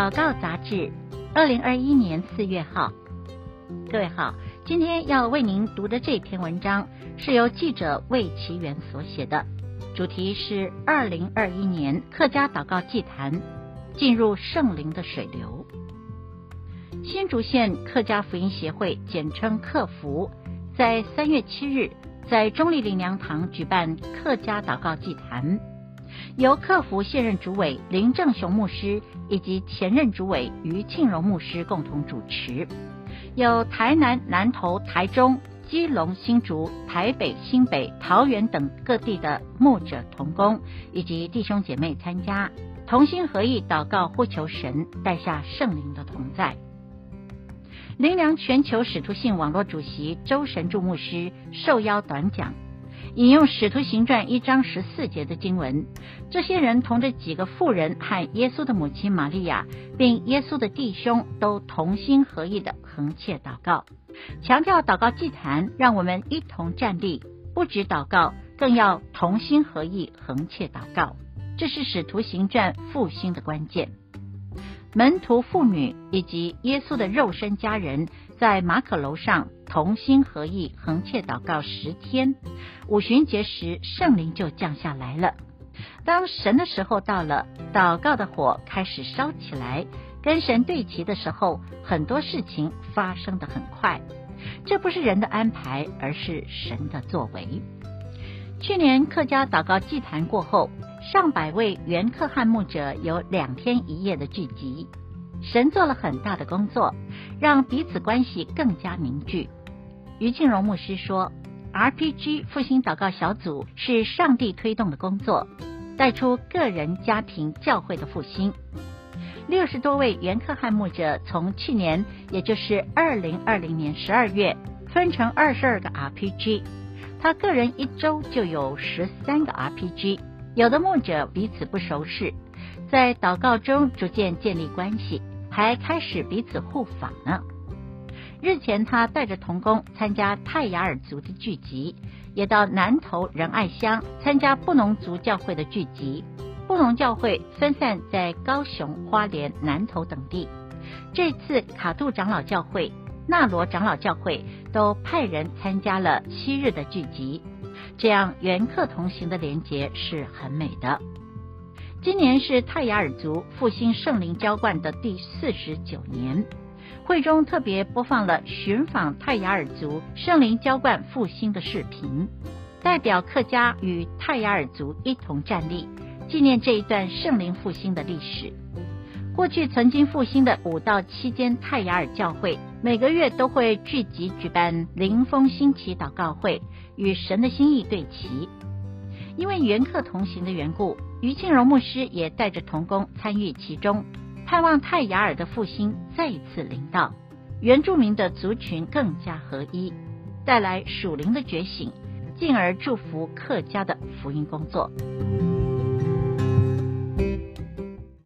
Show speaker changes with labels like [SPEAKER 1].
[SPEAKER 1] 祷告杂志，二零二一年四月号。各位好，今天要为您读的这篇文章是由记者魏奇元所写的，主题是二零二一年客家祷告祭坛进入圣灵的水流。新竹县客家福音协会，简称客福，在三月七日在中坜灵粮堂举办客家祷告祭坛。由客服现任主委林正雄牧师以及前任主委于庆荣牧师共同主持，有台南、南投、台中、基隆、新竹、台北、新北、桃园等各地的牧者同工以及弟兄姐妹参加，同心合意祷告，呼求神带下圣灵的同在。灵粮全球使徒信网络主席周神助牧师受邀短讲。引用《使徒行传》一章十四节的经文，这些人同着几个妇人和耶稣的母亲玛利亚，并耶稣的弟兄，都同心合意的恒切祷告，强调祷告祭坛，让我们一同站立，不止祷告，更要同心合意恒切祷告。这是《使徒行传》复兴的关键。门徒、妇女以及耶稣的肉身家人，在马可楼上同心合意恒切祷告十天。五旬节时，圣灵就降下来了。当神的时候到了，祷告的火开始烧起来，跟神对齐的时候，很多事情发生得很快。这不是人的安排，而是神的作为。去年客家祷告祭坛过后。上百位原客汉牧者有两天一夜的聚集，神做了很大的工作，让彼此关系更加凝聚。于庆荣牧师说：“RPG 复兴祷告小组是上帝推动的工作，带出个人、家庭、教会的复兴。六十多位原客汉牧者从去年，也就是二零二零年十二月，分成二十二个 RPG，他个人一周就有十三个 RPG。”有的牧者彼此不熟识，在祷告中逐渐建立关系，还开始彼此互访呢。日前，他带着童工参加泰雅尔族的聚集，也到南投仁爱乡参加布农族教会的聚集。布农教会分散在高雄、花莲、南投等地。这次卡杜长老教会、纳罗长老教会都派人参加了七日的聚集。这样原客同行的连结是很美的。今年是泰雅尔族复兴圣灵浇灌的第四十九年，会中特别播放了寻访泰雅尔族圣灵浇灌复兴的视频，代表客家与泰雅尔族一同站立，纪念这一段圣灵复兴的历史。过去曾经复兴的五到七间泰雅尔教会，每个月都会聚集举办灵风兴起祷告会，与神的心意对齐。因为原客同行的缘故，于庆荣牧师也带着同工参与其中，盼望泰雅尔的复兴再一次临到，原住民的族群更加合一，带来属灵的觉醒，进而祝福客家的福音工作。